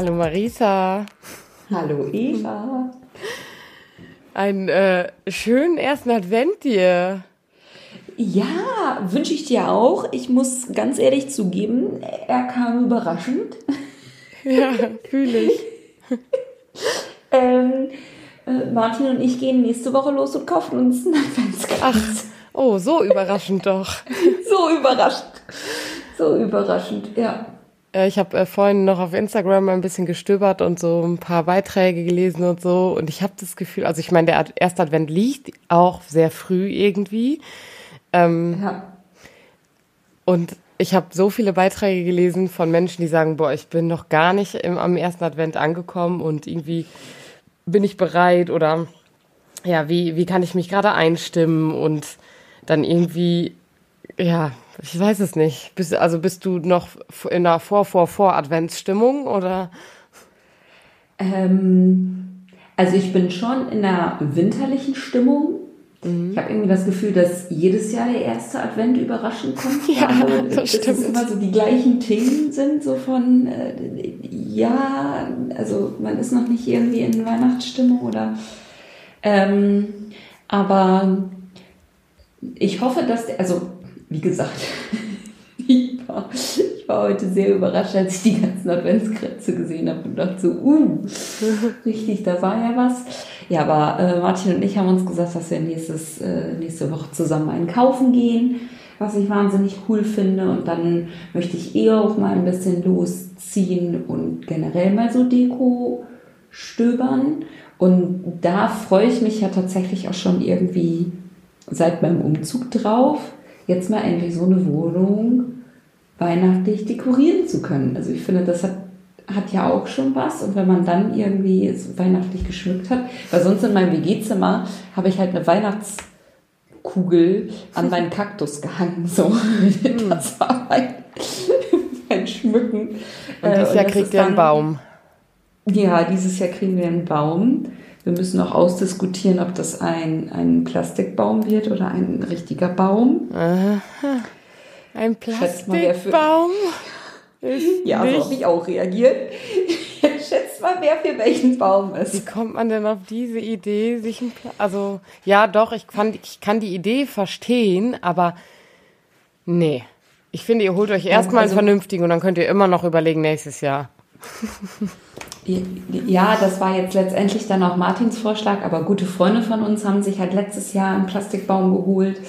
Hallo Marisa. Hallo Eva. Einen äh, schönen ersten Advent dir. Ja, wünsche ich dir auch. Ich muss ganz ehrlich zugeben, er kam überraschend. Ja, fühle ich. ähm, äh, Martin und ich gehen nächste Woche los und kaufen uns einen Adventskranz. Ach, oh, so überraschend doch. so überraschend. So überraschend, ja. Äh, ich habe äh, vorhin noch auf Instagram ein bisschen gestöbert und so ein paar Beiträge gelesen und so. Und ich habe das Gefühl, also ich meine, der erste Advent liegt auch sehr früh irgendwie. Ähm, ja. Und ich habe so viele Beiträge gelesen von Menschen, die sagen, boah, ich bin noch gar nicht im, am ersten Advent angekommen und irgendwie bin ich bereit oder ja, wie, wie kann ich mich gerade einstimmen und dann irgendwie, ja, ich weiß es nicht. Bist, also bist du noch in der Vor-Vor-Vor-Adventsstimmung oder? Ähm, also ich bin schon in der winterlichen Stimmung. Mhm. Ich habe irgendwie das Gefühl, dass jedes Jahr der erste Advent überraschend kommt. Ja, also, das stimmt. Dass es immer so die gleichen Themen sind, so von, äh, ja, also man ist noch nicht irgendwie in Weihnachtsstimmung oder, ähm, aber ich hoffe, dass, der, also wie gesagt, ich war, ich war heute sehr überrascht, als ich die ganzen Adventskränze gesehen habe und dachte so, uh, richtig, da war ja was. Ja, aber äh, Martin und ich haben uns gesagt, dass wir nächstes, äh, nächste Woche zusammen einen kaufen gehen, was ich wahnsinnig cool finde. Und dann möchte ich eher auch mal ein bisschen losziehen und generell mal so Deko stöbern. Und da freue ich mich ja tatsächlich auch schon irgendwie seit meinem Umzug drauf jetzt mal endlich so eine Wohnung weihnachtlich dekorieren zu können. Also ich finde, das hat, hat ja auch schon was. Und wenn man dann irgendwie es weihnachtlich geschmückt hat, weil sonst in meinem WG-Zimmer habe ich halt eine Weihnachtskugel an meinen Kaktus gehangen. So, das war mein, mein Schmücken. Und dieses äh, Jahr kriegt ihr einen Baum. Ja, dieses Jahr kriegen wir einen Baum. Wir müssen noch ausdiskutieren, ob das ein, ein Plastikbaum wird oder ein richtiger Baum. Aha. Ein Plastikbaum? Ja, so habe ich auch reagiert. Schätzt mal, wer für welchen Baum ist. Wie kommt man denn auf diese Idee, sich ein Pla Also, ja, doch, ich kann, ich kann die Idee verstehen, aber nee. Ich finde, ihr holt euch erstmal also, einen vernünftigen und dann könnt ihr immer noch überlegen nächstes Jahr. Ja, das war jetzt letztendlich dann auch Martins Vorschlag, aber gute Freunde von uns haben sich halt letztes Jahr einen Plastikbaum geholt.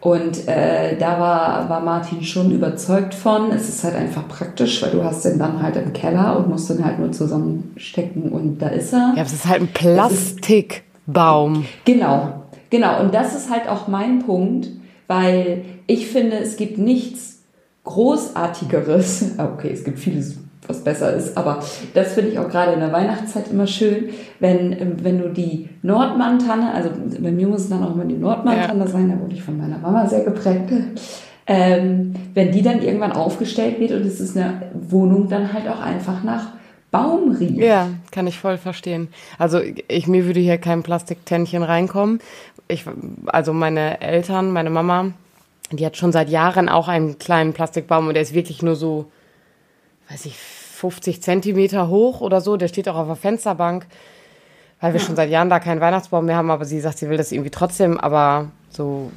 Und äh, da war, war Martin schon überzeugt von. Es ist halt einfach praktisch, weil du hast den dann halt im Keller und musst den halt nur zusammenstecken und da ist er. Ja, es ist halt ein Plastikbaum. Genau, genau. Und das ist halt auch mein Punkt, weil ich finde, es gibt nichts Großartigeres. Okay, es gibt vieles was besser ist. Aber das finde ich auch gerade in der Weihnachtszeit immer schön, wenn, wenn du die Nordmann-Tanne, also bei mir muss es dann auch immer die Nordmann-Tanne ja. sein, da wurde ich von meiner Mama sehr geprägt. Ähm, wenn die dann irgendwann aufgestellt wird und es ist eine Wohnung dann halt auch einfach nach Baum riecht. Ja, kann ich voll verstehen. Also ich, mir würde hier kein Plastiktännchen reinkommen. Ich, also meine Eltern, meine Mama, die hat schon seit Jahren auch einen kleinen Plastikbaum und der ist wirklich nur so weiß ich, 50 Zentimeter hoch oder so. Der steht auch auf der Fensterbank, weil wir schon seit Jahren da keinen Weihnachtsbaum mehr haben. Aber sie sagt, sie will das irgendwie trotzdem. Aber so,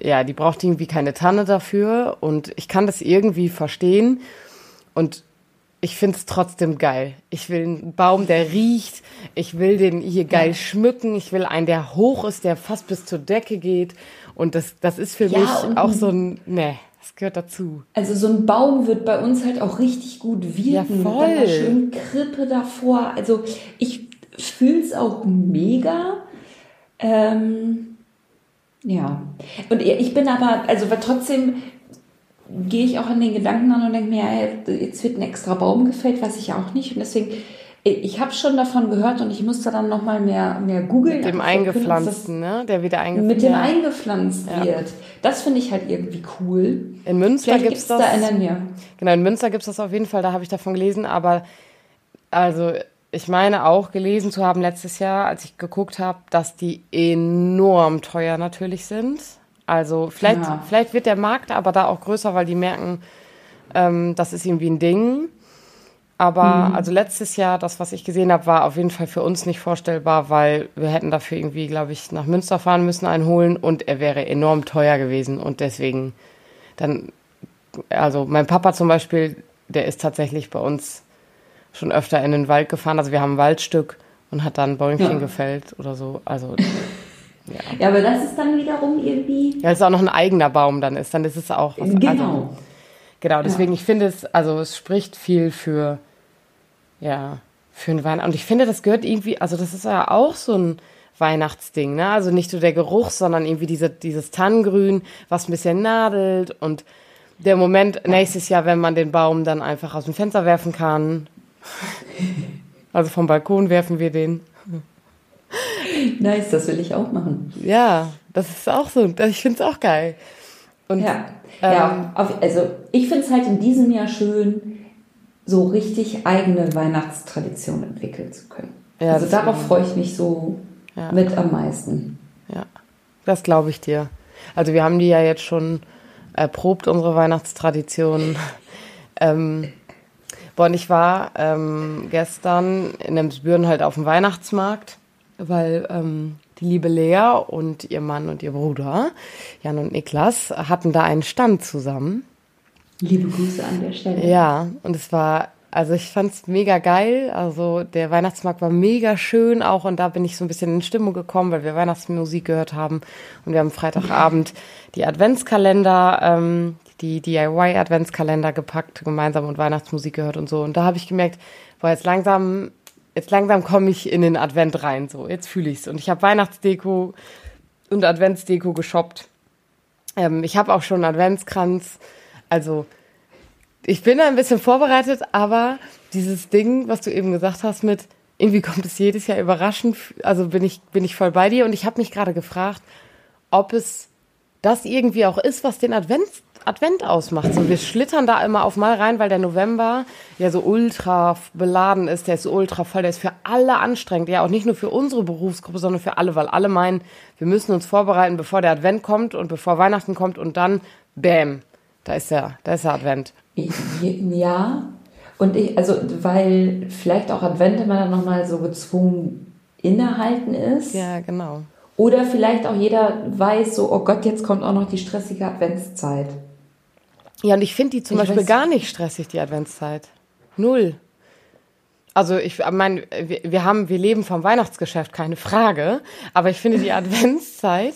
ja, die braucht irgendwie keine Tanne dafür. Und ich kann das irgendwie verstehen. Und ich finde es trotzdem geil. Ich will einen Baum, der riecht. Ich will den hier geil ja. schmücken. Ich will einen, der hoch ist, der fast bis zur Decke geht. Und das, das ist für ja, mich auch so ein, ne. Das gehört dazu. Also so ein Baum wird bei uns halt auch richtig gut wirken. Ja, voll. Mit einer schönen Krippe davor. Also ich fühle es auch mega. Ähm, ja. Und ich bin aber, also trotzdem gehe ich auch an den Gedanken an und denke mir, jetzt wird ein extra Baum gefällt, weiß ich auch nicht. Und deswegen ich habe schon davon gehört und ich musste dann noch mal mehr, mehr googeln. Mit dem Eingepflanzten, ne? Der wieder eingepflanzt Mit dem eingepflanzt ja. wird. Das finde ich halt irgendwie cool. In Münster gibt es das. Da in der Nähe. Genau, in Münster gibt es das auf jeden Fall, da habe ich davon gelesen, aber also ich meine auch gelesen zu haben letztes Jahr, als ich geguckt habe, dass die enorm teuer natürlich sind. Also vielleicht, ja. vielleicht wird der Markt aber da auch größer, weil die merken, Ähm, das ist irgendwie ein Ding. Aber mhm. also letztes Jahr, das, was ich gesehen habe, war auf jeden Fall für uns nicht vorstellbar, weil wir hätten dafür irgendwie, glaube ich, nach Münster fahren müssen, einholen und er wäre enorm teuer gewesen. Und deswegen dann, also mein Papa zum Beispiel, der ist tatsächlich bei uns schon öfter in den Wald gefahren. Also wir haben ein Waldstück und hat dann Bäumchen ja. gefällt oder so. Also ja. ja, aber das ist dann wiederum irgendwie. Ja, es ist auch noch ein eigener Baum dann ist, dann ist es auch was. Genau. Also, genau, deswegen, ja. ich finde es, also es spricht viel für ja, für ein Weihnachten. Und ich finde, das gehört irgendwie, also das ist ja auch so ein Weihnachtsding, ne? Also nicht nur der Geruch, sondern irgendwie diese, dieses Tannengrün, was ein bisschen nadelt und der Moment nächstes Jahr, wenn man den Baum dann einfach aus dem Fenster werfen kann. Also vom Balkon werfen wir den. Nice, das will ich auch machen. Ja, das ist auch so. Ich finde es auch geil. Und, ja, ähm, ja auf, also ich finde es halt in diesem Jahr schön, so richtig eigene Weihnachtstradition entwickeln zu können. Ja, also darauf freue ich mich so ja. mit am meisten. Ja, das glaube ich dir. Also wir haben die ja jetzt schon erprobt, unsere Weihnachtstradition. ähm, boah, und ich war ähm, gestern in Emsbüren halt auf dem Weihnachtsmarkt, weil ähm, die liebe Lea und ihr Mann und ihr Bruder, Jan und Niklas, hatten da einen Stand zusammen. Liebe Grüße an der Stelle. Ja, und es war, also ich fand es mega geil. Also der Weihnachtsmarkt war mega schön auch und da bin ich so ein bisschen in Stimmung gekommen, weil wir Weihnachtsmusik gehört haben. Und wir haben Freitagabend die Adventskalender, ähm, die DIY-Adventskalender gepackt, gemeinsam und Weihnachtsmusik gehört und so. Und da habe ich gemerkt, boah, jetzt langsam, jetzt langsam komme ich in den Advent rein. So, jetzt fühle ich es. Und ich habe Weihnachtsdeko und Adventsdeko geshoppt. Ähm, ich habe auch schon Adventskranz also ich bin ein bisschen vorbereitet, aber dieses Ding, was du eben gesagt hast mit, irgendwie kommt es jedes Jahr überraschend, also bin ich, bin ich voll bei dir und ich habe mich gerade gefragt, ob es das irgendwie auch ist, was den Advent, Advent ausmacht. So, wir schlittern da immer auf mal rein, weil der November ja so ultra beladen ist, der ist so ultra voll, der ist für alle anstrengend. Ja, auch nicht nur für unsere Berufsgruppe, sondern für alle, weil alle meinen, wir müssen uns vorbereiten, bevor der Advent kommt und bevor Weihnachten kommt und dann, bäm, da ist ja, da ist der Advent. Ja, und ich, also, weil vielleicht auch Advent immer dann nochmal so gezwungen innehalten ist. Ja, genau. Oder vielleicht auch jeder weiß so, oh Gott, jetzt kommt auch noch die stressige Adventszeit. Ja, und ich finde die zum ich Beispiel gar nicht stressig, die Adventszeit. Null. Also ich meine, wir, wir haben, wir leben vom Weihnachtsgeschäft, keine Frage. Aber ich finde die Adventszeit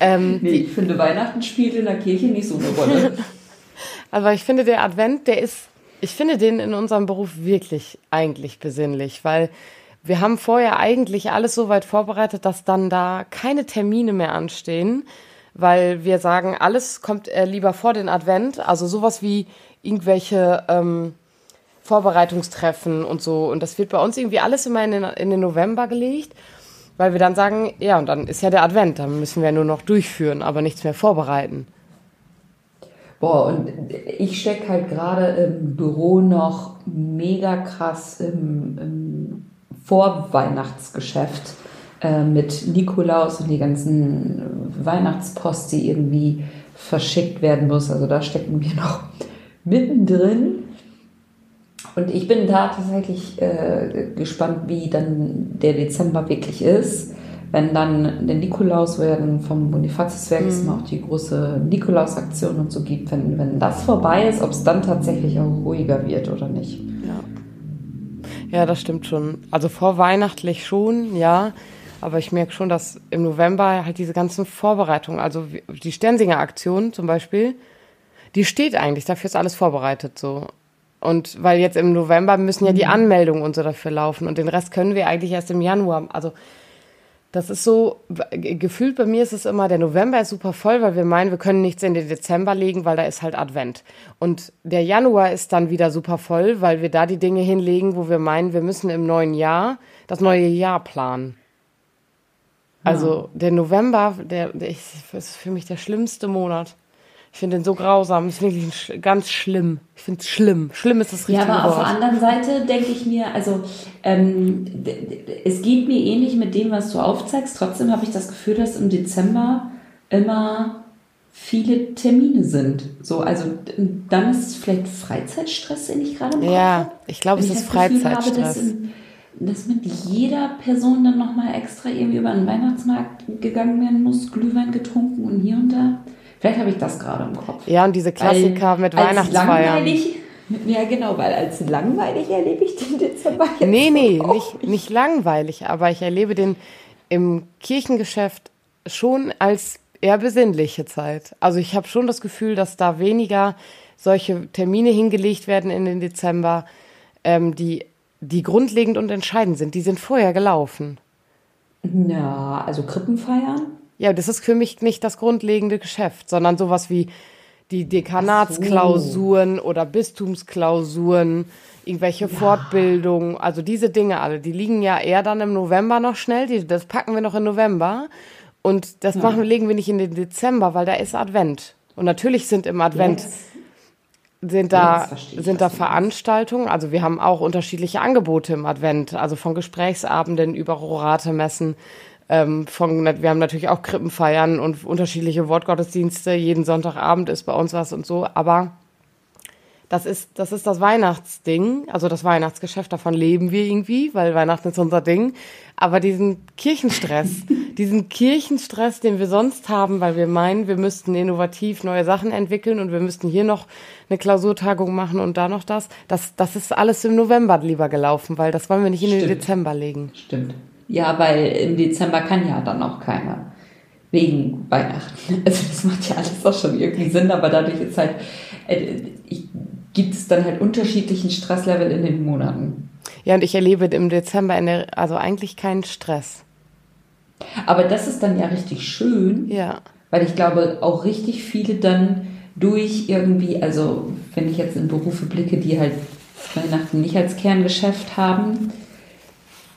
ähm, nee, ich finde, Weihnachten spielt in der Kirche nicht so eine Rolle. Aber ich finde, der Advent, der ist, ich finde den in unserem Beruf wirklich eigentlich besinnlich, weil wir haben vorher eigentlich alles so weit vorbereitet, dass dann da keine Termine mehr anstehen, weil wir sagen, alles kommt äh, lieber vor den Advent, also sowas wie irgendwelche ähm, Vorbereitungstreffen und so. Und das wird bei uns irgendwie alles immer in den, in den November gelegt. Weil wir dann sagen, ja, und dann ist ja der Advent, dann müssen wir nur noch durchführen, aber nichts mehr vorbereiten. Boah, und ich stecke halt gerade im Büro noch mega krass im, im Vorweihnachtsgeschäft äh, mit Nikolaus und die ganzen Weihnachtspost, die irgendwie verschickt werden muss. Also da stecken wir noch mittendrin. Und ich bin da tatsächlich äh, gespannt, wie dann der Dezember wirklich ist. Wenn dann der Nikolaus werden vom Bonifatiuswerk mhm. auch die große Nikolaus-Aktion und so gibt, wenn, wenn das vorbei ist, ob es dann tatsächlich auch ruhiger wird oder nicht. Ja. ja, das stimmt schon. Also vorweihnachtlich schon, ja. Aber ich merke schon, dass im November halt diese ganzen Vorbereitungen, also die Sternsinger-Aktion zum Beispiel, die steht eigentlich, dafür ist alles vorbereitet so. Und weil jetzt im November müssen ja die mhm. Anmeldungen und so dafür laufen und den Rest können wir eigentlich erst im Januar. Also das ist so, gefühlt bei mir ist es immer, der November ist super voll, weil wir meinen, wir können nichts in den Dezember legen, weil da ist halt Advent. Und der Januar ist dann wieder super voll, weil wir da die Dinge hinlegen, wo wir meinen, wir müssen im neuen Jahr das neue Jahr planen. Also der November, der, der ist für mich der schlimmste Monat. Ich finde den so grausam. Ich finde ihn ganz schlimm. Ich finde es schlimm. Schlimm ist das richtige Ja, aber Wort. auf der anderen Seite denke ich mir, also ähm, es geht mir ähnlich mit dem, was du aufzeigst. Trotzdem habe ich das Gefühl, dass im Dezember immer viele Termine sind. So, also dann ist es vielleicht Freizeitstress, den ich gerade im Ja, ich glaube, es ist das Gefühl habe, Freizeitstress. Dass, mit jeder Person dann nochmal extra irgendwie über den Weihnachtsmarkt gegangen werden muss, Glühwein getrunken und hier und da. Vielleicht habe ich das gerade im Kopf. Ja, und diese Klassiker Weil mit Weihnachtsfeiern. langweilig- Ja, genau, weil als langweilig erlebe ich den Dezember jetzt Nee, nee, nicht, nicht langweilig, aber ich erlebe den im Kirchengeschäft schon als eher besinnliche Zeit. Also ich habe schon das Gefühl, dass da weniger solche Termine hingelegt werden in den Dezember, ähm, die, die grundlegend und entscheidend sind. Die sind vorher gelaufen. Ja, also Krippenfeiern. Ja, das ist für mich nicht das grundlegende Geschäft, sondern sowas wie die Dekanatsklausuren oder Bistumsklausuren, irgendwelche Fortbildungen, also diese Dinge alle, die liegen ja eher dann im November noch schnell, die, das packen wir noch im November und das machen, legen wir nicht in den Dezember, weil da ist Advent. Und natürlich sind im Advent Jetzt. Sind da, sind da. Veranstaltungen. Also wir haben auch unterschiedliche Angebote im Advent, also von Gesprächsabenden über Rorate-Messen. Ähm, von, wir haben natürlich auch Krippenfeiern und unterschiedliche Wortgottesdienste. Jeden Sonntagabend ist bei uns was und so. Aber das ist, das ist das Weihnachtsding, also das Weihnachtsgeschäft, davon leben wir irgendwie, weil Weihnachten ist unser Ding. Aber diesen Kirchenstress, diesen Kirchenstress, den wir sonst haben, weil wir meinen, wir müssten innovativ neue Sachen entwickeln und wir müssten hier noch eine Klausurtagung machen und da noch das, das, das ist alles im November lieber gelaufen, weil das wollen wir nicht in den Stimmt. Dezember legen. Stimmt. Ja, weil im Dezember kann ja dann auch keiner. Wegen Weihnachten. Also das macht ja alles auch schon irgendwie Sinn, aber dadurch ist halt, äh, ich, gibt es dann halt unterschiedlichen Stresslevel in den Monaten. Ja, und ich erlebe im Dezember in der, also eigentlich keinen Stress. Aber das ist dann ja richtig schön, Ja. weil ich glaube, auch richtig viele dann durch irgendwie, also wenn ich jetzt in Berufe blicke, die halt Weihnachten nicht als Kerngeschäft haben,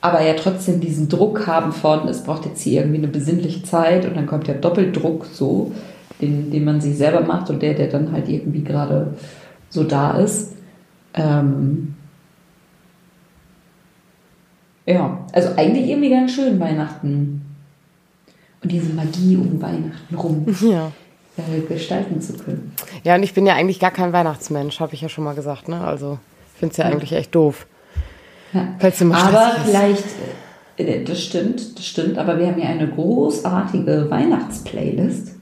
aber ja trotzdem diesen Druck haben von, es braucht jetzt hier irgendwie eine besinnliche Zeit und dann kommt ja Doppeldruck so, den, den man sich selber macht und der, der dann halt irgendwie gerade so da ist. Ähm ja, also eigentlich irgendwie ganz schön Weihnachten und diese Magie um Weihnachten rum Ja. äh, gestalten zu können. Ja, und ich bin ja eigentlich gar kein Weihnachtsmensch, habe ich ja schon mal gesagt, ne? Also, ich finde es ja, Ja. eigentlich echt doof. Ja. Aber vielleicht, äh, das stimmt, das stimmt, aber wir haben ja eine großartige Weihnachtsplaylist.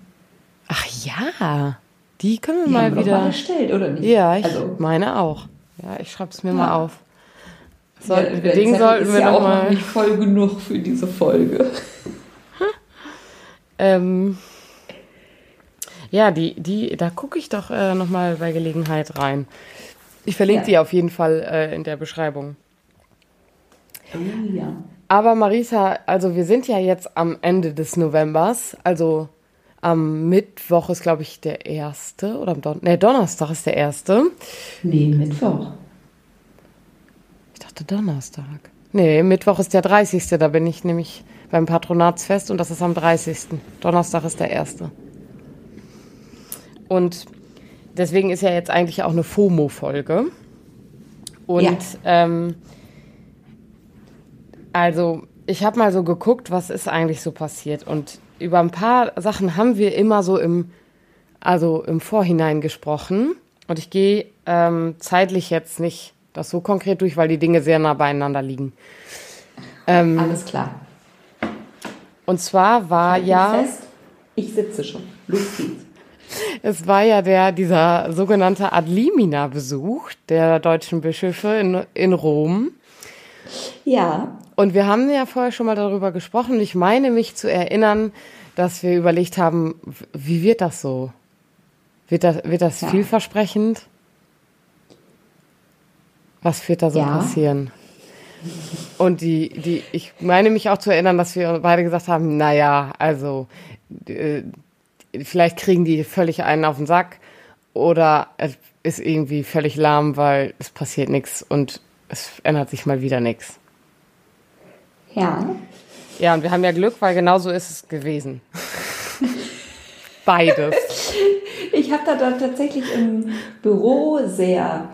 Ach ja, die können wir Die mal haben wir wieder. mal erstellt, oder nicht? ja, ich also, meine auch. Ja, ich schreibe es mir Ja. mal auf. Soll, der- der Ding sollten wir ja noch auch noch mal. nicht voll genug für diese Folge. Ähm, ja, die, die, da gucke ich doch äh, noch mal bei Gelegenheit rein. Ich verlinke Ja. die auf jeden Fall äh, in der Beschreibung. Oh, ja. Aber Marisa, also wir sind ja jetzt am Ende des Novembers. Also am Mittwoch ist, glaube ich, der erste. Oder am Don nee, Donnerstag ist der erste. Nee, Mittwoch. Ich dachte Donnerstag. Nee, Mittwoch ist der 30. Da bin ich nämlich beim Patronatsfest und das ist am 30. Donnerstag ist der erste. Und deswegen ist ja jetzt eigentlich auch eine FOMO-Folge. Und Ja. ähm, also ich habe mal so geguckt, was ist eigentlich so passiert. Und über ein paar Sachen haben wir immer so im, also im Vorhinein gesprochen. Und ich gehe ähm, zeitlich jetzt nicht das so konkret durch, weil die Dinge sehr nah beieinander liegen. Ähm, Alles klar. und zwar war mich ja, Fest. Ich sitze schon. Los geht's. es war ja der, dieser sogenannte Adlimina-Besuch der deutschen Bischöfe in, in Rom. Ja. Und wir haben ja vorher schon mal darüber gesprochen. Ich meine mich zu erinnern, dass wir überlegt haben, wie wird das so? Wird das, wird das Ja. vielversprechend? Was wird da so Ja. passieren? Und die, die, ich meine mich auch zu erinnern, dass wir beide gesagt haben, naja, also äh, vielleicht kriegen die völlig einen auf den Sack oder es ist irgendwie völlig lahm, weil es passiert nichts und es ändert sich mal wieder nichts. Ja. Ja, und wir haben ja Glück, weil genau so ist es gewesen. Beides. Ich habe da dann tatsächlich im Büro sehr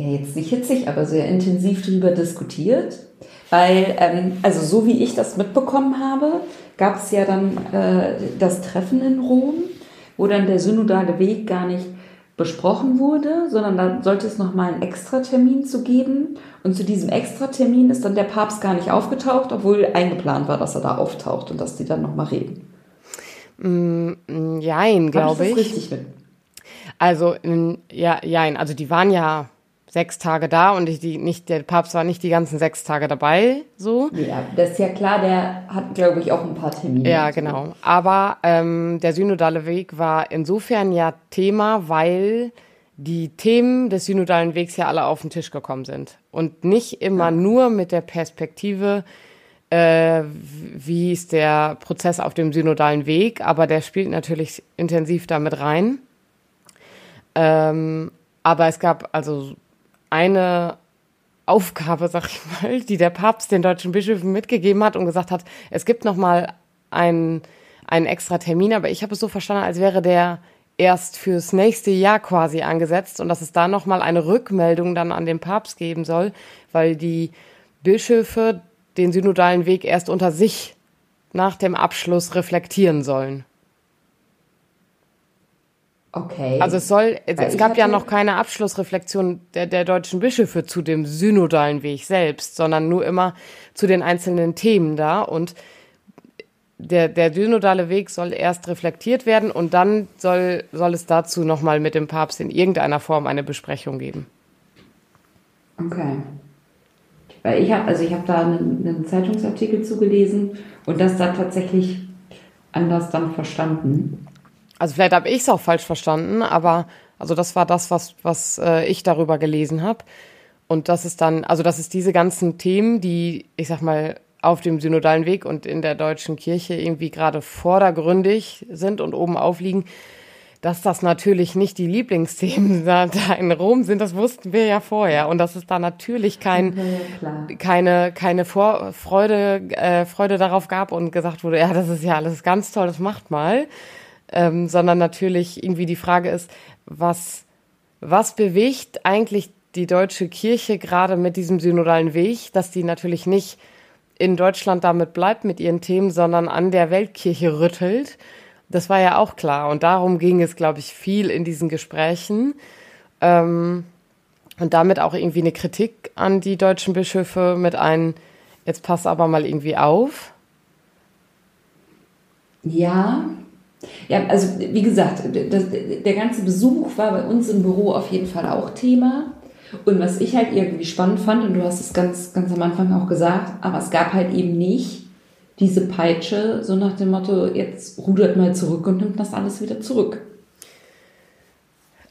ja jetzt nicht hitzig, aber sehr intensiv darüber diskutiert. Weil, ähm, also so wie ich das mitbekommen habe, gab es ja dann äh, das Treffen in Rom, wo dann der synodale Weg gar nicht besprochen wurde, sondern da sollte es nochmal einen Extratermin zu geben. Und zu diesem Extratermin ist dann der Papst gar nicht aufgetaucht, obwohl eingeplant war, dass er da auftaucht und dass die dann nochmal reden. Mm, jein, glaube ich. Das richtig mit? Also, ja, jein. Also, die waren ja sechs Tage da und die, nicht, der Papst war nicht die ganzen sechs Tage dabei, so. Ja, das ist ja klar, der hat, glaube ich, auch ein paar Termine. Ja, genau. Aber ähm, der synodale Weg war insofern ja Thema, weil die Themen des synodalen Wegs ja alle auf den Tisch gekommen sind. Und nicht immer ja. nur mit der Perspektive, äh, wie ist der Prozess auf dem synodalen Weg, aber der spielt natürlich intensiv damit rein. Ähm, aber es gab also eine Aufgabe, sag ich mal, die der Papst den deutschen Bischöfen mitgegeben hat und gesagt hat, es gibt noch mal einen, einen extra Termin, aber ich habe es so verstanden, als wäre der erst fürs nächste Jahr quasi angesetzt und dass es da noch mal eine Rückmeldung dann an den Papst geben soll, weil die Bischöfe den synodalen Weg erst unter sich nach dem Abschluss reflektieren sollen. Okay. Also es soll, es, es gab ja noch keine Abschlussreflexion der, der deutschen Bischöfe zu dem synodalen Weg selbst, sondern nur immer zu den einzelnen Themen da und der, der synodale Weg soll erst reflektiert werden und dann soll, soll es dazu nochmal mit dem Papst in irgendeiner Form eine Besprechung geben. Okay. Weil ich habe, also ich habe da einen, einen Zeitungsartikel zugelesen und das da tatsächlich anders dann verstanden. Also vielleicht habe ich es auch falsch verstanden, aber also das war das, was, was äh, ich darüber gelesen habe. Und das ist dann, also das ist diese ganzen Themen, die, ich sag mal, auf dem synodalen Weg und in der deutschen Kirche irgendwie gerade vordergründig sind und oben aufliegen, dass das natürlich nicht die Lieblingsthemen da, in Rom sind, das wussten wir ja vorher. Und dass es da natürlich kein, ja, keine, keine Vor Freude, äh, Freude darauf gab und gesagt wurde, ja, das ist ja alles ganz toll, das macht mal ähm, sondern natürlich irgendwie die Frage ist, was, was bewegt eigentlich die deutsche Kirche gerade mit diesem synodalen Weg, dass die natürlich nicht in Deutschland damit bleibt mit ihren Themen, sondern an der Weltkirche rüttelt. Das war ja auch klar. Und darum ging es, glaube ich, viel in diesen Gesprächen. Ähm, und damit auch irgendwie eine Kritik an die deutschen Bischöfe mit ein, jetzt passt aber mal irgendwie auf. Ja, ja, also wie gesagt, das, der ganze Besuch war bei uns im Büro auf jeden Fall auch Thema. Und was ich halt irgendwie spannend fand, und du hast es ganz, ganz am Anfang auch gesagt, aber es gab halt eben nicht diese Peitsche, so nach dem Motto, jetzt rudert mal zurück und nimmt das alles wieder zurück.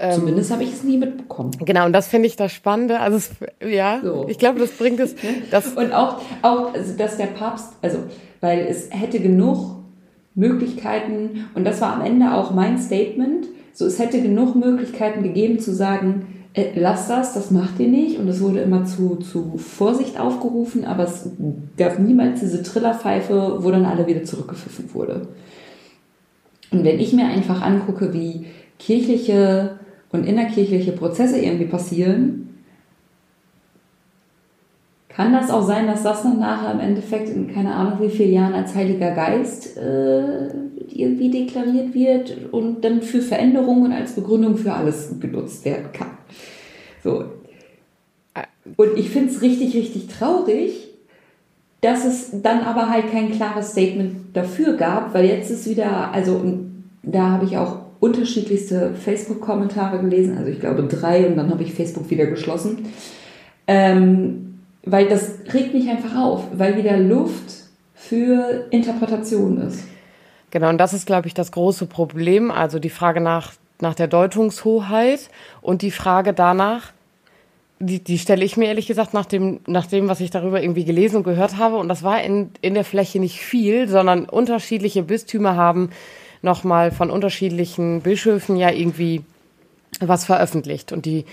Ähm, Zumindest habe ich es nie mitbekommen. Genau, und das finde ich das Spannende. Also, es, ja, so. ich glaube, das bringt es. Das und auch, auch, also, dass der Papst, also, weil es hätte genug Möglichkeiten, und das war am Ende auch mein Statement, so es hätte genug Möglichkeiten gegeben zu sagen, äh, lass das, das macht ihr nicht. Und es wurde immer zu, zu Vorsicht aufgerufen, aber es gab niemals diese Trillerpfeife, wo dann alle wieder zurückgepfiffen wurde. Und wenn ich mir einfach angucke, wie kirchliche und innerkirchliche Prozesse irgendwie passieren, kann das auch sein, dass das dann nachher im Endeffekt in keine Ahnung wie vielen Jahren als Heiliger Geist äh, irgendwie deklariert wird und dann für Veränderungen als Begründung für alles genutzt werden kann? So. Und ich finde es richtig, richtig traurig, dass es dann aber halt kein klares Statement dafür gab, weil jetzt ist wieder, also da habe ich auch unterschiedlichste Facebook-Kommentare gelesen, also ich glaube drei und dann habe ich Facebook wieder geschlossen. Ähm, weil das regt mich einfach auf, weil wieder Luft für Interpretation ist. Genau, und das ist, glaube ich, das große Problem. Also die Frage nach, nach der Deutungshoheit und die Frage danach, die, die stelle ich mir ehrlich gesagt nach dem, nach dem, was ich darüber irgendwie gelesen und gehört habe. Und das war in, in der Fläche nicht viel, sondern unterschiedliche Bistümer haben nochmal von unterschiedlichen Bischöfen ja irgendwie was veröffentlicht. Und die,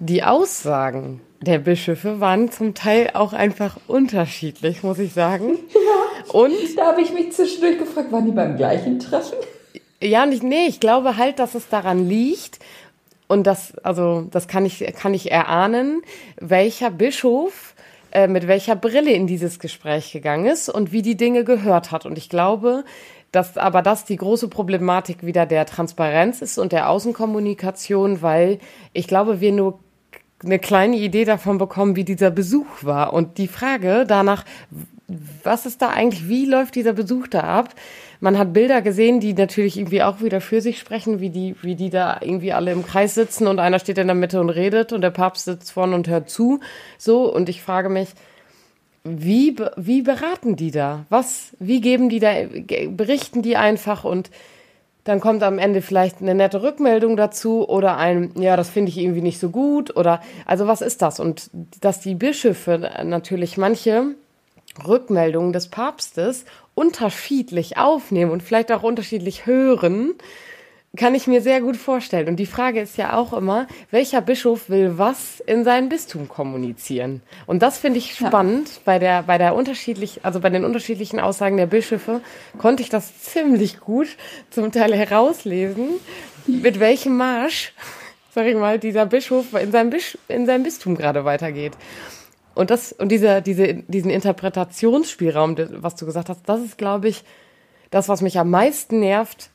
die Aussagen der Bischöfe waren zum Teil auch einfach unterschiedlich, muss ich sagen. Ja. Und da habe ich mich zwischendurch gefragt, waren die beim gleichen Treffen? Ja, nicht, nee, ich glaube halt, dass es daran liegt, und das, also, das kann ich, kann ich erahnen, welcher Bischof äh, mit welcher Brille in dieses Gespräch gegangen ist und wie die Dinge gehört hat. Und ich glaube, dass aber das die große Problematik wieder der Transparenz ist und der Außenkommunikation, weil ich glaube, wir nur eine kleine Idee davon bekommen, wie dieser Besuch war. Und die Frage danach, was ist da eigentlich, wie läuft dieser Besuch da ab? Man hat Bilder gesehen, die natürlich irgendwie auch wieder für sich sprechen, wie die, wie die da irgendwie alle im Kreis sitzen und einer steht in der Mitte und redet und der Papst sitzt vorne und hört zu. So, und ich frage mich, wie, wie beraten die da? Was, wie geben die da, berichten die einfach und dann kommt am Ende vielleicht eine nette Rückmeldung dazu oder ein, ja, das finde ich irgendwie nicht so gut oder, also was ist das? Und dass die Bischöfe natürlich manche Rückmeldungen des Papstes unterschiedlich aufnehmen und vielleicht auch unterschiedlich hören, kann ich mir sehr gut vorstellen. Und die Frage ist ja auch immer, welcher Bischof will was in sein Bistum kommunizieren? Und das finde ich spannend. Ja. Bei der, bei der unterschiedlich, also bei den unterschiedlichen Aussagen der Bischöfe konnte ich das ziemlich gut zum Teil herauslesen, mit welchem Marsch, sag ich mal, dieser Bischof in seinem, Bisch, in seinem Bistum gerade weitergeht. Und das, und dieser, diese, diesen Interpretationsspielraum, was du gesagt hast, das ist, glaube ich, das, was mich am meisten nervt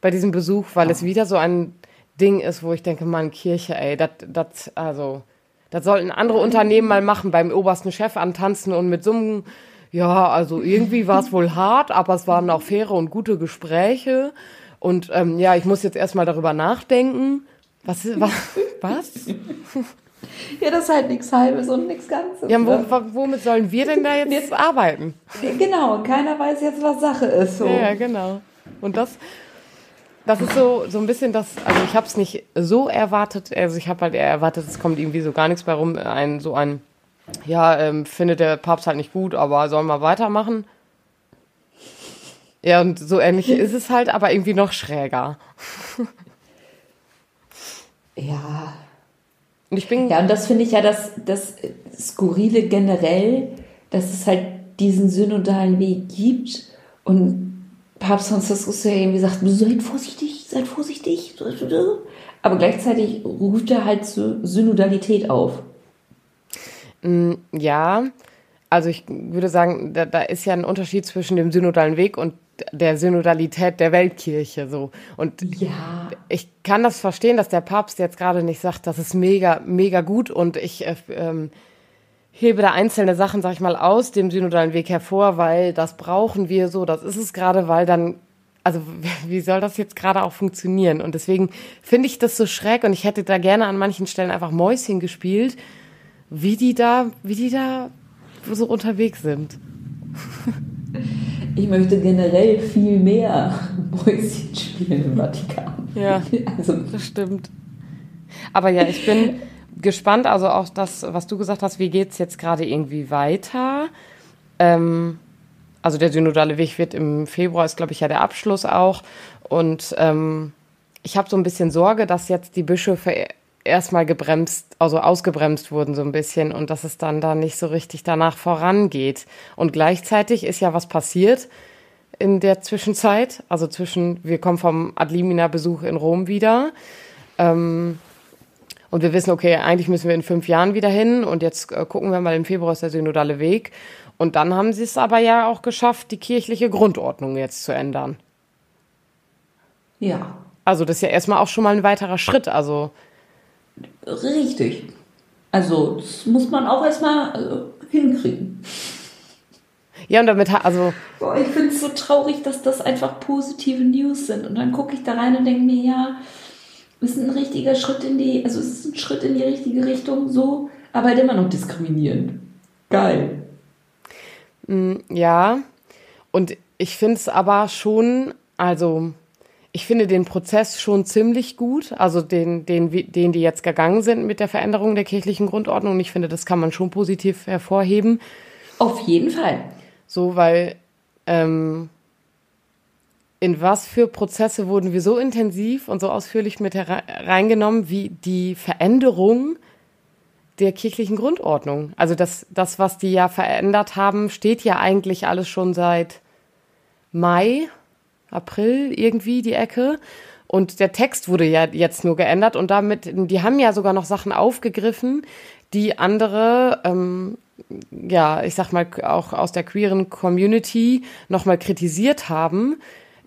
bei diesem Besuch, weil ja. es wieder so ein Ding ist, wo ich denke, Mann, Kirche, ey, das, also, das sollten andere Unternehmen mal machen, beim obersten Chef antanzen und mit so einem, ja, also irgendwie war es wohl hart, aber es waren auch faire und gute Gespräche. Und ähm, ja, ich muss jetzt erstmal darüber nachdenken. Was? Was? was? Ja, das ist halt nichts Halbes und nichts Ganzes. Ja, wo, ne? womit sollen wir denn da jetzt, jetzt, arbeiten? Genau, keiner weiß jetzt, was Sache ist. So. Ja, genau. Und das, das ist so, so ein bisschen das, also ich habe es nicht so erwartet, also ich habe halt eher erwartet, es kommt irgendwie so gar nichts bei rum, ein, so ein, ja, ähm, findet der Papst halt nicht gut, aber sollen wir weitermachen? Ja, und so ähnlich ist es halt, aber irgendwie noch schräger. ja. Und ich bin. Ja, und das finde ich ja das, das Skurrile generell, dass es halt diesen synodalen Weg gibt und Papst Franziskus ja irgendwie sagt, seid vorsichtig, seid vorsichtig. Aber gleichzeitig ruft er halt zur Synodalität auf. Mm, ja, also ich würde sagen, da, da ist ja ein Unterschied zwischen dem synodalen Weg und der Synodalität der Weltkirche so. Und ja. ich kann das verstehen, dass der Papst jetzt gerade nicht sagt, das ist mega, mega gut und ich äh, ähm, hebe da einzelne Sachen, sag ich mal, aus dem synodalen Weg hervor, weil das brauchen wir so, das ist es gerade, weil dann, also wie soll das jetzt gerade auch funktionieren? Und deswegen finde ich das so schräg und ich hätte da gerne an manchen Stellen einfach Mäuschen gespielt, wie die da, wie die da so unterwegs sind. Ich möchte generell viel mehr Mäuschen spielen im Vatikan. Ja, also. das stimmt. Aber ja, ich bin gespannt, also auch das, was du gesagt hast, wie geht es jetzt gerade irgendwie weiter? Ähm, also der synodale Weg wird im Februar, ist glaube ich ja der Abschluss auch. Und ähm, ich habe so ein bisschen Sorge, dass jetzt die Bischöfe erstmal gebremst, also ausgebremst wurden so ein bisschen und dass es dann da nicht so richtig danach vorangeht. Und gleichzeitig ist ja was passiert in der Zwischenzeit, also zwischen, wir kommen vom Adlimina-Besuch in Rom wieder. Ähm, und wir wissen, okay, eigentlich müssen wir in fünf Jahren wieder hin und jetzt äh, gucken wir mal im Februar ist der synodale Weg. Und dann haben sie es aber ja auch geschafft, die kirchliche Grundordnung jetzt zu ändern. Ja. Also das ist ja erstmal auch schon mal ein weiterer Schritt. Also Richtig. Also, das muss man auch erstmal äh, hinkriegen. Ja, und damit, also. Boah, ich finde es so traurig, dass das einfach positive News sind. Und dann gucke ich da rein und denke mir, ja, ist ein richtiger Schritt in die, also es ist ein Schritt in die richtige Richtung, so, aber halt immer noch diskriminierend. Geil. Mm, ja, und ich finde es aber schon, also ich finde den Prozess schon ziemlich gut, also den, den, den die jetzt gegangen sind mit der Veränderung der kirchlichen Grundordnung. Ich finde, das kann man schon positiv hervorheben. Auf jeden Fall. So, weil ähm, in was für Prozesse wurden wir so intensiv und so ausführlich mit reingenommen wie die Veränderung der kirchlichen Grundordnung. Also das, das, was die ja verändert haben, steht ja eigentlich alles schon seit Mai April irgendwie die Ecke. Und der Text wurde ja jetzt nur geändert und damit, die haben ja sogar noch Sachen aufgegriffen, die andere, ähm, ja, ich sag mal, auch aus der queeren Community nochmal kritisiert haben.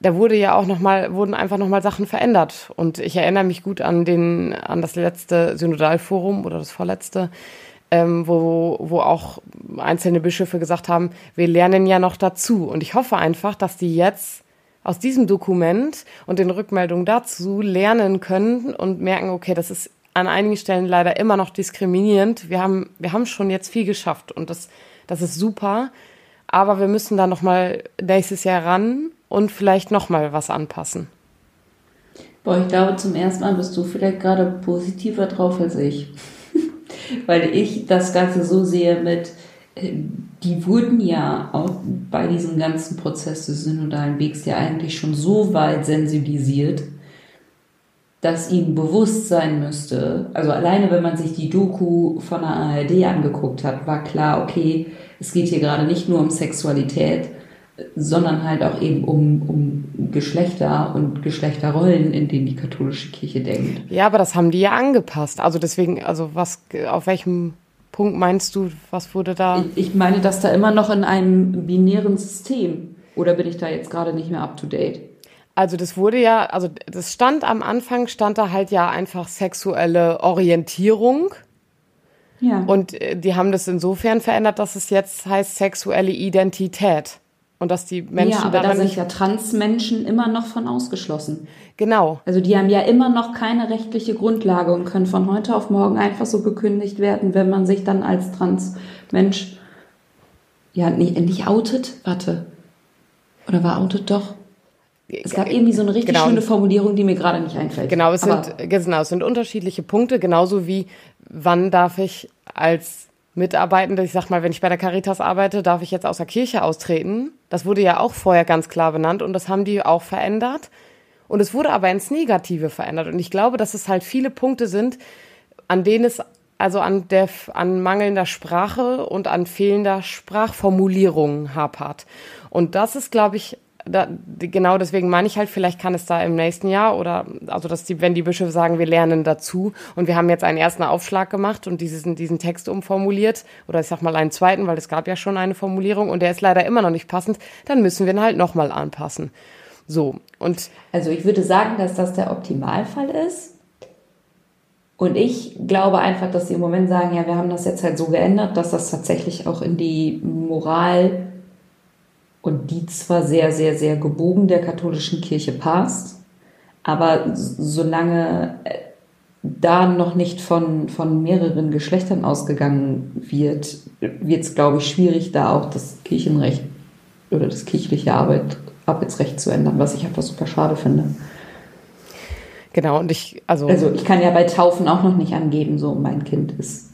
Da wurde ja auch nochmal, wurden einfach nochmal Sachen verändert. Und ich erinnere mich gut an den, an das letzte Synodalforum oder das vorletzte, ähm, wo, wo auch einzelne Bischöfe gesagt haben, wir lernen ja noch dazu. Und ich hoffe einfach, dass die jetzt aus diesem Dokument und den Rückmeldungen dazu lernen können und merken, okay, das ist an einigen Stellen leider immer noch diskriminierend. Wir haben, wir haben schon jetzt viel geschafft und das, das ist super. Aber wir müssen da nochmal nächstes Jahr ran und vielleicht nochmal was anpassen. Boah, ich glaube, zum ersten Mal bist du vielleicht gerade positiver drauf als ich. Weil ich das Ganze so sehe mit, die wurden ja auch bei diesem ganzen Prozess des synodalen Wegs ja eigentlich schon so weit sensibilisiert, dass ihnen bewusst sein müsste, also alleine wenn man sich die Doku von der ARD angeguckt hat, war klar, okay, es geht hier gerade nicht nur um Sexualität, sondern halt auch eben um, um Geschlechter und Geschlechterrollen, in denen die katholische Kirche denkt. Ja, aber das haben die ja angepasst. Also deswegen, also was, auf welchem Punkt meinst du, was wurde da? Ich meine, dass da immer noch in einem binären System. Oder bin ich da jetzt gerade nicht mehr up to date? Also das wurde ja, also das stand am Anfang, stand da halt ja einfach sexuelle Orientierung. Ja. Und äh, die haben das insofern verändert, dass es jetzt heißt sexuelle Identität. Und dass die Menschen ja, aber da sind ja Transmenschen immer noch von ausgeschlossen. Genau. Also die haben ja immer noch keine rechtliche Grundlage und können von heute auf morgen einfach so gekündigt werden, wenn man sich dann als Transmensch ja nicht, nicht outet. Warte. Oder war outet doch? Es gab irgendwie so eine richtig genau. schöne Formulierung, die mir gerade nicht einfällt. Genau, es sind, genau, es sind unterschiedliche Punkte, genauso wie wann darf ich als Mitarbeitende, ich sag mal, wenn ich bei der Caritas arbeite, darf ich jetzt aus der Kirche austreten. Das wurde ja auch vorher ganz klar benannt und das haben die auch verändert. Und es wurde aber ins Negative verändert. Und ich glaube, dass es halt viele Punkte sind, an denen es also an der an mangelnder Sprache und an fehlender Sprachformulierung hapert. Und das ist, glaube ich, da, genau deswegen meine ich halt, vielleicht kann es da im nächsten Jahr oder also dass die, wenn die Bischöfe sagen, wir lernen dazu und wir haben jetzt einen ersten Aufschlag gemacht und diesen, diesen Text umformuliert oder ich sag mal einen zweiten, weil es gab ja schon eine Formulierung und der ist leider immer noch nicht passend, dann müssen wir ihn halt nochmal anpassen. So und also ich würde sagen, dass das der Optimalfall ist. Und ich glaube einfach, dass sie im Moment sagen, ja, wir haben das jetzt halt so geändert, dass das tatsächlich auch in die Moral und die zwar sehr, sehr, sehr gebogen der katholischen Kirche passt, aber solange äh, da noch nicht von, von mehreren Geschlechtern ausgegangen wird, wird es, glaube ich, schwierig, da auch das Kirchenrecht oder das kirchliche Arbeit, Arbeitsrecht zu ändern, was ich einfach super schade finde. Genau, und ich, also. Also, ich kann ja bei Taufen auch noch nicht angeben, so mein Kind ist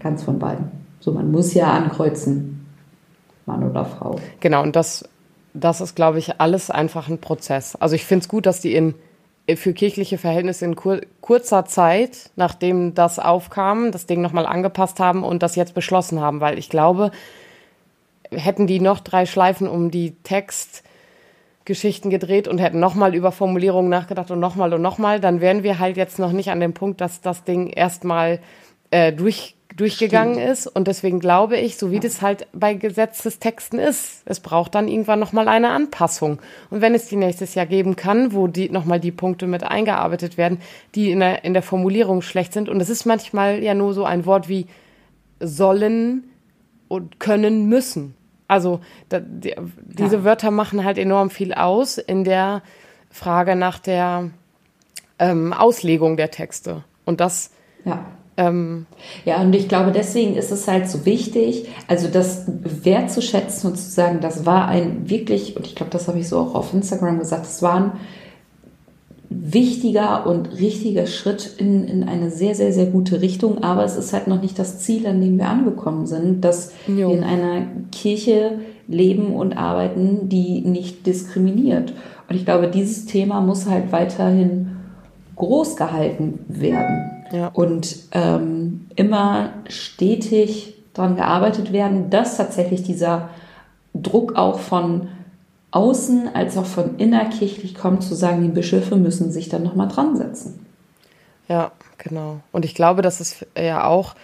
ganz von beiden. So, man muss ja ankreuzen, Mann oder Frau. Genau, und das, das ist, glaube ich, alles einfach ein Prozess. Also ich finde es gut, dass die in für kirchliche Verhältnisse in kur kurzer Zeit, nachdem das aufkam, das Ding nochmal angepasst haben und das jetzt beschlossen haben, weil ich glaube, hätten die noch drei Schleifen um die Textgeschichten gedreht und hätten nochmal über Formulierungen nachgedacht und nochmal und nochmal, dann wären wir halt jetzt noch nicht an dem Punkt, dass das Ding erstmal äh, durch durchgegangen Stimmt. ist. Und deswegen glaube ich, so wie das halt bei Gesetzestexten ist, es braucht dann irgendwann nochmal eine Anpassung. Und wenn es die nächstes Jahr geben kann, wo die nochmal die Punkte mit eingearbeitet werden, die in der, in der Formulierung schlecht sind. Und es ist manchmal ja nur so ein Wort wie sollen und können müssen. Also da, die, diese ja. Wörter machen halt enorm viel aus in der Frage nach der ähm, Auslegung der Texte. Und das ja ähm, ja, und ich glaube, deswegen ist es halt so wichtig, also das wertzuschätzen und zu sagen, das war ein wirklich, und ich glaube, das habe ich so auch auf Instagram gesagt, das war ein wichtiger und richtiger Schritt in, in eine sehr, sehr, sehr gute Richtung, aber es ist halt noch nicht das Ziel, an dem wir angekommen sind, dass jo. wir in einer Kirche leben und arbeiten, die nicht diskriminiert. Und ich glaube, dieses Thema muss halt weiterhin groß gehalten werden ja. und ähm, immer stetig daran gearbeitet werden, dass tatsächlich dieser Druck auch von außen als auch von innerkirchlich kommt, zu sagen, die Bischöfe müssen sich dann nochmal dran setzen. Ja, genau. Und ich glaube, das ist ja auch,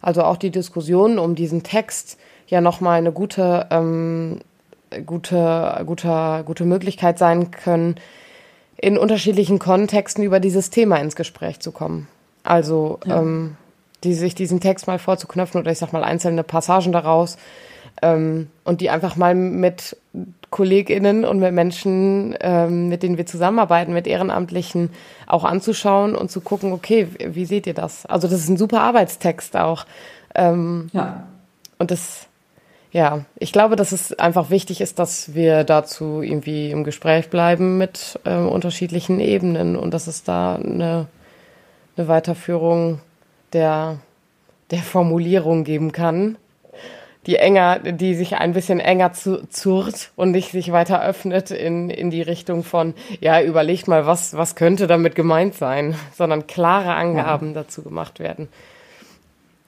also auch die Diskussion um diesen Text ja nochmal eine gute, ähm, gute, gute, gute Möglichkeit sein können, in unterschiedlichen Kontexten über dieses Thema ins Gespräch zu kommen. Also ja. ähm, die, sich diesen Text mal vorzuknöpfen oder ich sag mal einzelne Passagen daraus ähm, und die einfach mal mit KollegInnen und mit Menschen, ähm, mit denen wir zusammenarbeiten, mit Ehrenamtlichen auch anzuschauen und zu gucken, okay, wie seht ihr das? Also das ist ein super Arbeitstext auch. Ähm, ja. Und das, ja, ich glaube, dass es einfach wichtig ist, dass wir dazu irgendwie im Gespräch bleiben mit äh, unterschiedlichen Ebenen und dass es da eine, eine Weiterführung der, der Formulierung geben kann die enger, die sich ein bisschen enger zu, zurrt und nicht sich weiter öffnet in, in die Richtung von, ja, überlegt mal, was, was könnte damit gemeint sein, sondern klare Angaben ja. dazu gemacht werden.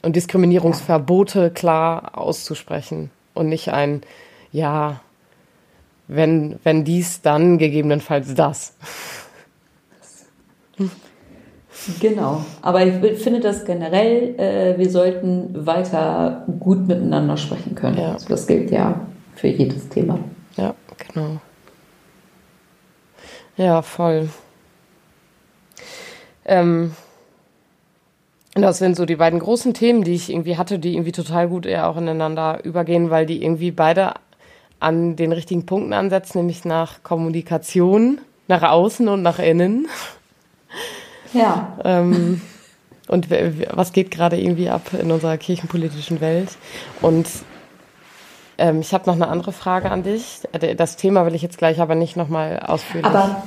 Und Diskriminierungsverbote klar auszusprechen und nicht ein, ja, wenn, wenn dies, dann gegebenenfalls das. Genau, aber ich finde das generell, äh, wir sollten weiter gut miteinander sprechen können. Ja. Also das gilt ja für jedes Thema. Ja, genau. Ja, voll. Ähm, das sind so die beiden großen Themen, die ich irgendwie hatte, die irgendwie total gut eher auch ineinander übergehen, weil die irgendwie beide an den richtigen Punkten ansetzen, nämlich nach Kommunikation, nach außen und nach innen. Ja. Ähm, und was geht gerade irgendwie ab in unserer kirchenpolitischen Welt? Und ähm, ich habe noch eine andere Frage an dich. Das Thema will ich jetzt gleich aber nicht nochmal ausführen. Aber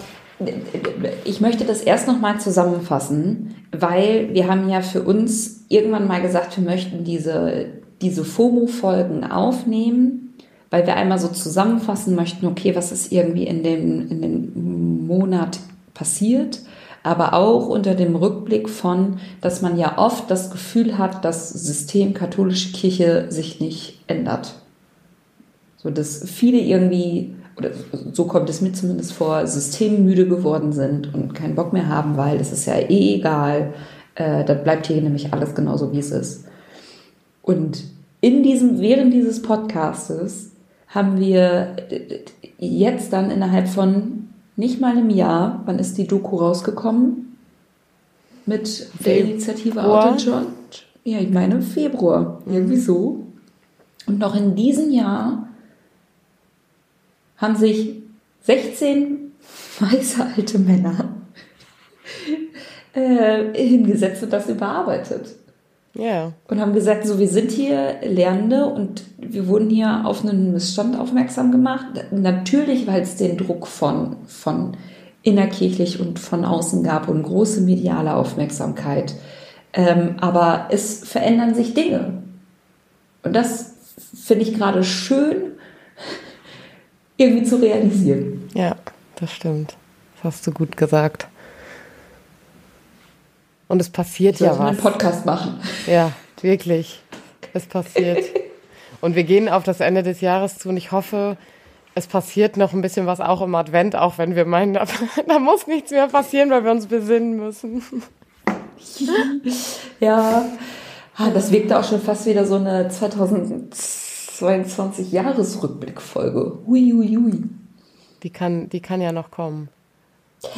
ich möchte das erst nochmal zusammenfassen, weil wir haben ja für uns irgendwann mal gesagt, wir möchten diese, diese FOMO-Folgen aufnehmen, weil wir einmal so zusammenfassen möchten, okay, was ist irgendwie in dem, in dem Monat passiert aber auch unter dem Rückblick von, dass man ja oft das Gefühl hat, dass System katholische Kirche sich nicht ändert. So dass viele irgendwie, oder so kommt es mir zumindest vor, systemmüde geworden sind und keinen Bock mehr haben, weil das ist ja eh egal. Äh, da bleibt hier nämlich alles genauso, wie es ist. Und in diesem, während dieses Podcastes haben wir jetzt dann innerhalb von nicht mal im Jahr, wann ist die Doku rausgekommen? Mit der Initiative Auto George? Ja, ich meine Februar, irgendwie so. Und noch in diesem Jahr haben sich 16 weiße alte Männer äh, hingesetzt und das überarbeitet. Ja. Und haben gesagt, so, wir sind hier Lernende und wir wurden hier auf einen Missstand aufmerksam gemacht. Natürlich, weil es den Druck von, von innerkirchlich und von außen gab und große mediale Aufmerksamkeit. Ähm, aber es verändern sich Dinge. Und das finde ich gerade schön, irgendwie zu realisieren. Ja, das stimmt. Das hast du gut gesagt. Und es passiert ja was. einen Podcast machen. Ja, wirklich. Es passiert. und wir gehen auf das Ende des Jahres zu und ich hoffe, es passiert noch ein bisschen was auch im Advent, auch wenn wir meinen, da muss nichts mehr passieren, weil wir uns besinnen müssen. ja, ah, das wirkte auch schon fast wieder so eine 2022 Jahresrückblickfolge. Hui, hui, hui. Die kann, die kann ja noch kommen.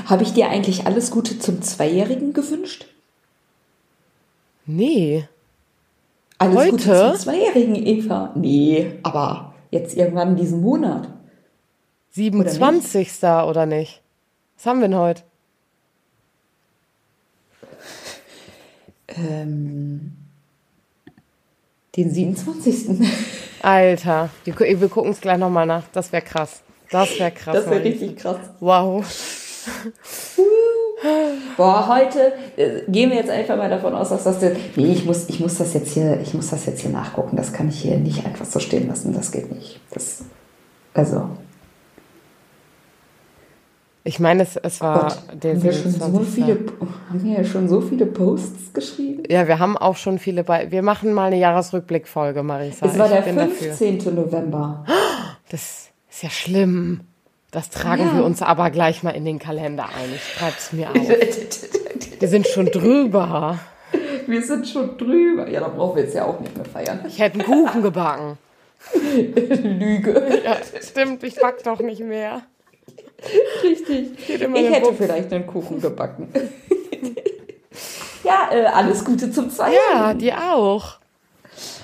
Habe ich dir eigentlich alles Gute zum Zweijährigen gewünscht? Nee. Alles Heute? Gute zum Zweijährigen, Eva. Nee, aber jetzt irgendwann in diesem Monat. 27. Oder nicht? oder nicht? Was haben wir denn heute? Ähm, den 27. Alter, wir gucken es gleich nochmal nach. Das wäre krass. Das wäre krass. Das wäre richtig krass. Wow. Boah, heute äh, gehen wir jetzt einfach mal davon aus, dass das jetzt, nee, ich muss, ich muss das jetzt hier, ich muss das jetzt hier nachgucken. Das kann ich hier nicht einfach so stehen lassen. Das geht nicht. Das, also. Ich meine, es, es war Gott, der haben wir, schon so viele, haben wir ja schon so viele Posts geschrieben? Ja, wir haben auch schon viele bei. Wir machen mal eine Jahresrückblickfolge, Marisa. Es war der 15. Dafür. November. Das ist ja schlimm. Das tragen ja. wir uns aber gleich mal in den Kalender ein. Ich schreib's mir auf. wir sind schon drüber. Wir sind schon drüber. Ja, da brauchen wir jetzt ja auch nicht mehr feiern. Ich hätte einen Kuchen gebacken. Lüge. Ja, stimmt, ich back doch nicht mehr. Richtig. Ich hätte Buch. vielleicht einen Kuchen gebacken. ja, äh, alles Gute zum Feiern. Ja, dir auch.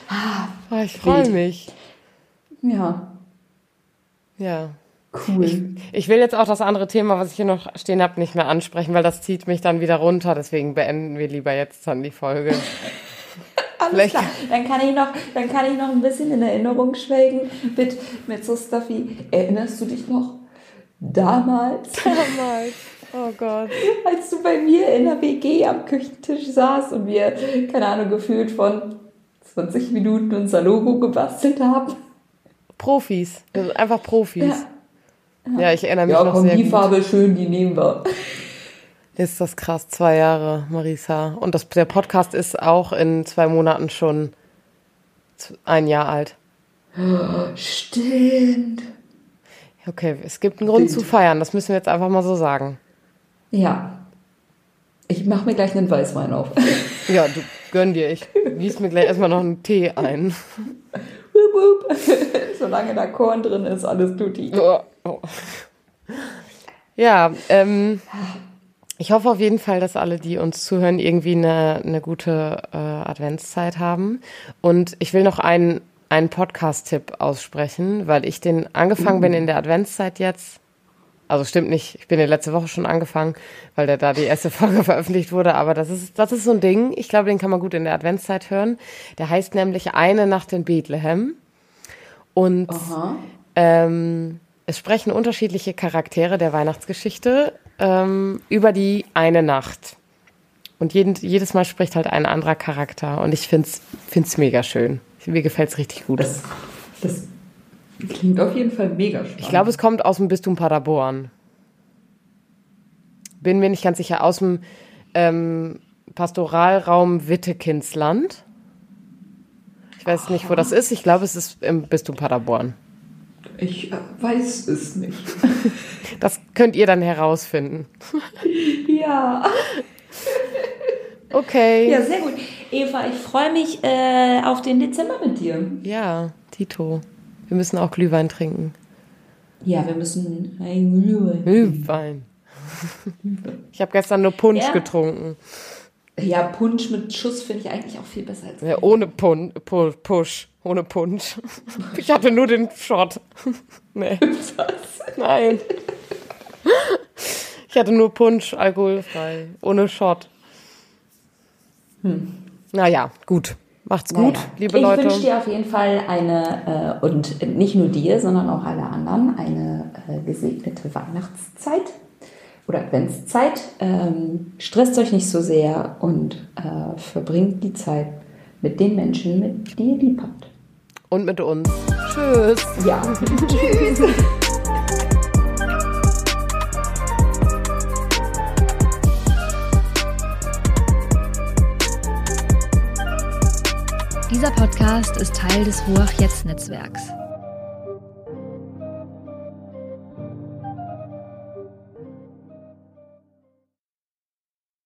Ah, ich freue mich. Ja. Ja. Cool. Ich, ich, will jetzt auch das andere Thema, was ich hier noch stehen habe, nicht mehr ansprechen, weil das zieht mich dann wieder runter. Deswegen beenden wir lieber jetzt dann die Folge. Alles Vielleicht. klar. Dann kann, ich noch, dann kann ich noch ein bisschen in Erinnerung schwelgen mit, mit so Stuffy. Erinnerst du dich noch? Damals. Damals. Oh Gott. Als du bei mir in der WG am Küchentisch saß und wir, keine Ahnung, gefühlt von 20 Minuten unser Logo gebastelt haben. Profis. Einfach Profis. Ja. Ja, ich erinnere mich ja, noch komm, sehr die gut. Farbe schön, die nehmen wir. Ist das krass, zwei Jahre, Marisa. Und das, der Podcast ist auch in zwei Monaten schon ein Jahr alt. Stimmt. Okay, es gibt einen Grund Wild. zu feiern, das müssen wir jetzt einfach mal so sagen. Ja. Ich mache mir gleich einen Weißwein auf. Ja, du gönn dir. Ich gieß mir gleich erstmal noch einen Tee ein. Wup. Solange da Korn drin ist, alles tutti. Oh, oh. Ja, ähm, ich hoffe auf jeden Fall, dass alle, die uns zuhören, irgendwie eine, eine gute äh, Adventszeit haben. Und ich will noch einen, einen Podcast-Tipp aussprechen, weil ich den angefangen mhm. bin in der Adventszeit jetzt. Also stimmt nicht, ich bin ja letzte Woche schon angefangen, weil der da die erste Folge veröffentlicht wurde. Aber das ist, das ist so ein Ding. Ich glaube, den kann man gut in der Adventszeit hören. Der heißt nämlich Eine Nacht in Bethlehem. Und ähm, es sprechen unterschiedliche Charaktere der Weihnachtsgeschichte ähm, über die eine Nacht. Und jeden, jedes Mal spricht halt ein anderer Charakter. Und ich finde es mega schön. Mir gefällt es richtig gut. Das, das klingt auf jeden Fall mega spannend. Ich glaube, es kommt aus dem Bistum Paderborn. Bin mir nicht ganz sicher. Aus dem ähm, Pastoralraum Wittekindsland. Ich weiß nicht, wo das ist. Ich glaube, es ist im Bistum Paderborn. Ich äh, weiß es nicht. Das könnt ihr dann herausfinden. Ja. Okay. Ja, sehr gut. Eva, ich freue mich äh, auf den Dezember mit dir. Ja, Tito. Wir müssen auch Glühwein trinken. Ja, wir müssen ein Glühwein. Glühwein. Ich habe gestern nur Punsch ja. getrunken. Ja, Punsch mit Schuss finde ich eigentlich auch viel besser als. Ja, ohne Pun Pu Push. Ohne Punsch. Ich hatte nur den Shot. Nee. Was? Nein. Ich hatte nur Punsch, alkoholfrei. Ohne Shot. Hm. Naja, gut. Macht's gut, naja. liebe ich Leute. Ich wünsche dir auf jeden Fall eine, äh, und nicht nur dir, sondern auch alle anderen, eine äh, gesegnete Weihnachtszeit oder Adventszeit. Ähm, stresst euch nicht so sehr und äh, verbringt die Zeit mit den Menschen, mit die ihr lieb habt. Und mit uns. Tschüss. Ja. Tschüss. Dieser Podcast ist Teil des Ruach Jetzt Netzwerks.